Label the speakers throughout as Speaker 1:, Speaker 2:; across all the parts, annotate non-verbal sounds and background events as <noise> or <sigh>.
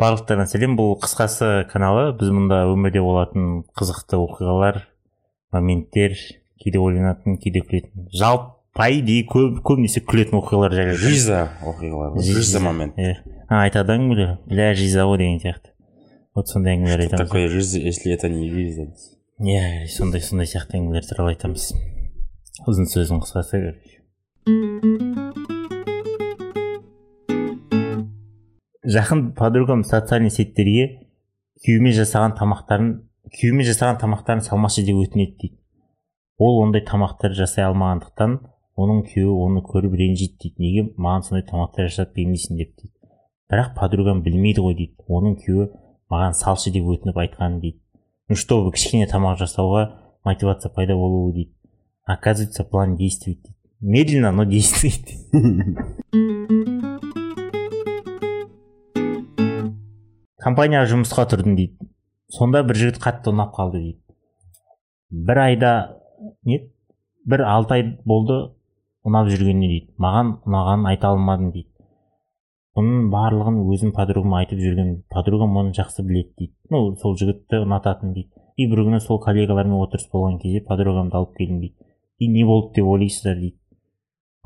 Speaker 1: барлықтарына сәлем бұл қысқасы каналы біз мұнда өмірде болатын қызықты оқиғалар моменттер кейде ойланатын кейде күлетін жалпы идее көп көбінесе күлетін оқиғалар жайлы
Speaker 2: жиза оқиғалар жиза момент.
Speaker 1: иә. Айтады әңгімелер? Бля жиза ғой деген сияқты. Вот сондай әңгімелер айтамыз.
Speaker 2: такое жиза если это не жиза?
Speaker 1: Иә сондай сондай сияқты әңгімелер туралы айтамыз. Ұзын сөздің қысқасы короче. Жақын подругам социальный сеттерге күйеуіме жасаған тамақтарын күйеуіме жасаған тамақтарын салмашы деп өтінеді дейді. Ол ондай тамақтар жасай алмағандықтан оның күйеуі оны көріп ренжиді дейді. Неге маған сондай тамақтар жасап бермейсің деп дейді. Бірақ подругам білмейді ғой дейді. Оның күйеуі маған салшы деп өтініп айтқанын дейді. Ну чтобы кішкене тамақ жасауға мотивация пайда болуы дейді. Оказывается план действует дейді. Медленно но действует. <laughs> компанияға жұмысқа тұрдым дейді. Сонда бір жігіт қатты ұнап қалды дейді. Бір айда не бір алты ай болды ұнап жүргеніне дейді. Маған ұнағанын айта алмадым дейді. Бұның барлығын өзім подругама айтып жүрген подругам оны жақсы біледі дейді. Ну сол жігітті ұнататын дейді. И бір күні сол коллегалармен отырыс болған кезде подругамды алып келдім дейді. И не болды деп ойлайсыздар дейді.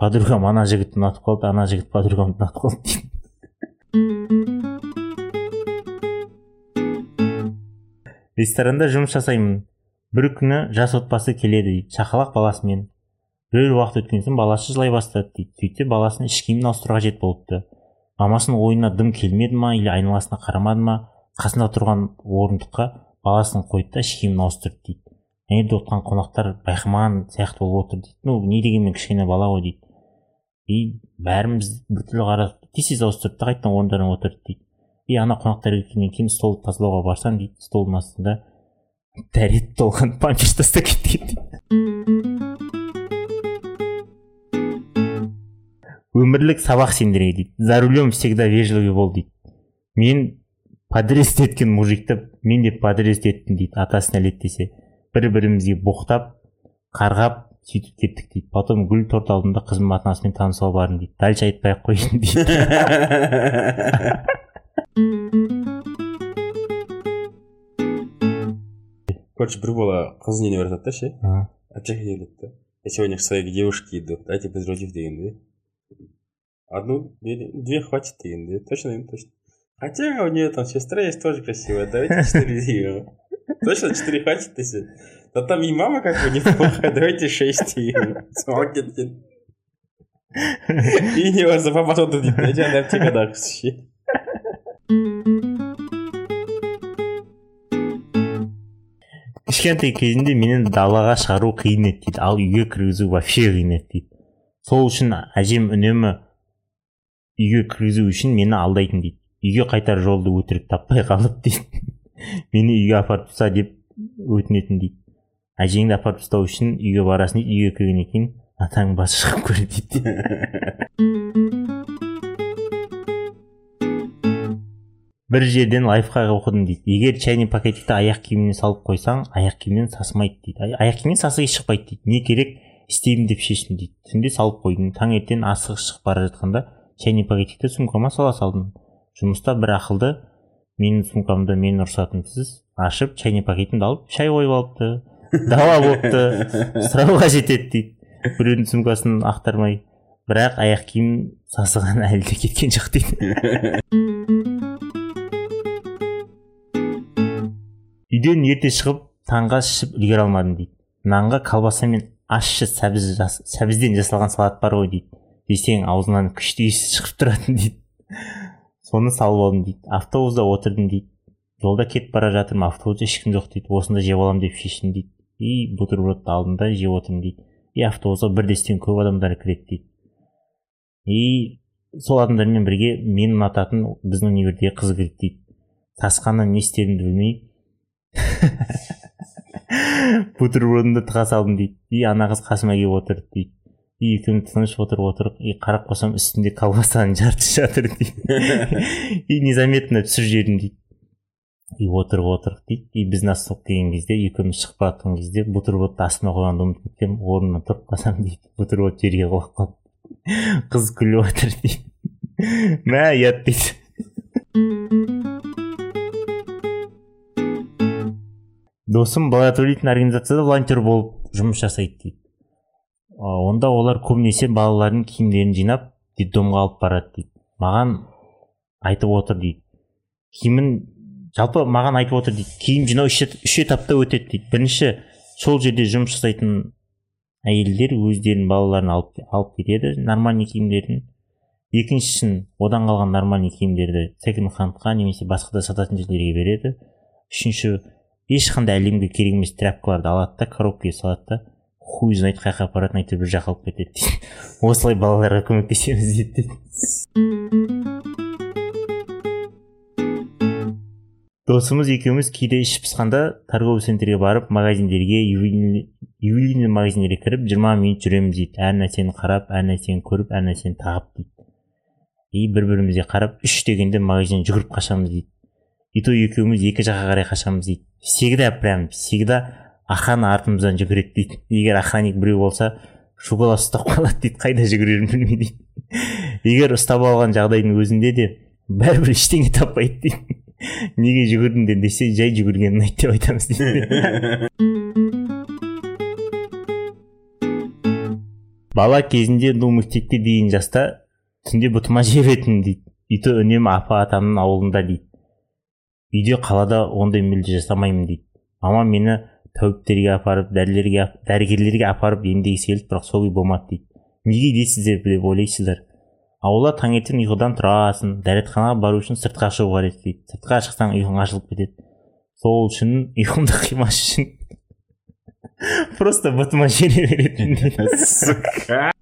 Speaker 1: Подругам ана жігітті ұнатып қалды ана жігіт подругамды ұнатып қалды дейді. Ресторанда жұмыс жасаймын. Бір күні жас отбасы келеді дейді. Шақалақ баласымен бірер уақыт өткен соң баласы жылай бастады дейді. Сөйтсе баласын іш киімін ауыстыруға қажет болыпты. Мамасының ойына дым келмеді ма или айналасына қарамады ма? Қасында тұрған орындыққа баласын қойды да іш киімін ауыстырды дейді. Және де отырған қонақтар байқамаған сияқты болып отыр дейді. Ну не дегенмен кішкене бала ғой дейді. И бәріміз біртүрлі қарап тез тез ауыстырды да қайтадан орындарына отырды дейді. И ана қонақтар кеткеннен кейін столды тазалауға барсам дейді столдың астында дәрет толған памперс тастап кеткен өмірлік сабақ сендерге дейді. За рулем всегда вежливый бол дейді. Мен подъезд еткен мужикті мен де подъезд еттім дейді атасы нәлеттесе бір бірімізге боқтап қарғап сөйтіп кеттік дейді. Потом гүл торт алдында қызымның ата анасымен танысуға бардым дейді. Дальше айтпай ақ қояйын <laughs> дейді.
Speaker 2: короче бір бала қыз нене бара жатады да ше общагға келеді да я сегодня к своей девушке иду дайте презерватив дегенде одну две хватит дегенде точно точно хотя у нее там сестра есть тоже красивая давайте четыре деген <laughs> точно четыре хватит десе да там и мама как бы неплохая давайте шесть деген соған кеткен и не барса папа сонда дейді жаңағы аптекадағысы ше
Speaker 1: кішкентай кезінде мені далаға шығару қиын еді дейді ал үйге кіргізу вообще қиын еді дейді. Сол үшін әжем үнемі үйге кіргізу үшін мені алдайтын дейді. Үйге қайтар жолды өтірік таппай қалып дейді. <laughs> Мені үйге апарып таста деп өтінетін дейді. Әжеңді апарып тастау үшін үйге барасың дейді. Үйге кіргеннен кейін атаңның басы шығып көр дейді. <laughs> бір жерден лайфхак оқыдым дейді. Егер чайный пакетикті аяқ киіміне салып қойсаң аяқ киімнен сасымайды дейді. Аяқ киімнен сасығы шықпайды дейді. Не керек істеймін деп шештім дейді. Түнде салып қойдым. Таңертең асығыс шығып бара жатқанда чайный пакетикті сумкама сала салдым. Жұмыста бір ақылды менің сумкамды менің рұқсатымсыз ашып чайный пакетімді алып шай қойып алыпты. Дауа болыпты. Сұрауға жетеді дейді. Біреудің сумкасын ақтармай бірақ аяқ киім сасыған әлі де кеткен жоқ дейді. <laughs> үйден ерте шығып таңға ішіп үлгере алмадым дейді. Нанға колбаса мен ащы сәбіз жас, сәбізден жасалған салат бар ғой дейді. Жесең аузыңнан күшті иіс шығып тұратын дейді. Соны салып алдым дейді. Автобуста отырдым дейді. Жолда кетіп бара жатырмын автобуста ешкім жоқ дейді. Осында жеп аламын деп шештім дейді. И бутербродты алдым да жеп отырмын дейді. И автобусқа бірдестен көп адамдар кіреді дейді. И сол адамдармен бірге мені ұнататын біздің универге қыз кірді дейді. Тасқаннан не істерімді білмей <laughs> бутербродымды тыға салдым дейді. И ана қыз қасыма келіп отырды дейді. И екеуміз тыныш отырып отырық и қарап қалсам үстінде колбасаның жартысы жатыр дейді. <laughs> И незаметно түсіріп жібердім дейді. И отырып отырық дейді. И біз на стол келген кезде екеуміз шығып бара жатқан кезде бутербродты астыма қойғанды ұмытып кеткенмін орнымнан тұрып қалсам дейді. Бутерброд жерге құлап қалды. <laughs> Қыз күліп отыр дейді. Мә ұят дейді. Досым благотворительный организацияда волонтер болып жұмыс жасайды дейді. Онда олар көбінесе балалардың киімдерін жинап детдомға алып барады дейді. Маған айтып отыр дейді. Киімін жалпы маған айтып отыр дейді. Киім жинау үш этапта өтеді дейді. Бірінші сол жерде жұмыс жасайтын әйелдер өздерінің балаларын алып, алып кетеді нормальный киімдерін. Екіншісін одан қалған нормальный киімдерді секонд хандқа немесе басқа да сататын жерлерге береді. Үшінші ешқандай әлемге керек емес тряпкаларды алады да коробкаға салады да хуй знает қай жаққа апаратынын әйтеуір бір жаққа алып кетеді дейді. <laughs> Осылай балаларға көмектесеміз дейді досымыз екеуміз кейде іш пысқанда торговый центрге барып магазиндерге ювелирный магазиндерге кіріп жиырма минут жүреміз дейді. Әр нәрсені қарап әр нәрсені көріп әр нәрсені тағып дейді. И бір бірімізге қарап үш дегенде магазиннен жүгіріп қашамыз дейді. И то екеуміз екі жаққа қарай қашамыз дейді. Всегда прям всегда охрана артымыздан жүгіреді дейді. Егер охранник біреу болса шоколад ұстап қалады дейді қайда жүгірерін білмей дейді. Егер ұстап алған жағдайдың өзінде де бәрібір ештеңе таппайды дейді. Неге жүгірдіңдер десе жай жүгірген ұнайды деп айтамыз дейді. <laughs> Бала кезінде ну мектепке дейін жаста түнде бұтыма жебетінмін дейді. И то үнемі апа атамның ауылында дейді. Үйде қалада ондай мүлде жасамаймын дейді. Мамам мені тәуіптерге апарып дәрілерге дәрігерлерге апарып емдегісі келді бірақ сол үй болмады дейді. Неге дейсіздер деп ойлайсыздар? Аула таңертең ұйқыдан тұрасың дәретханаға бару үшін сыртқа шығу қажет дейді. Сыртқа шықсаң ұйқың ашылып кетеді. Сол үшін ұйқымды қимас үшін <laughs> просто бұтыма жере беретін <laughs>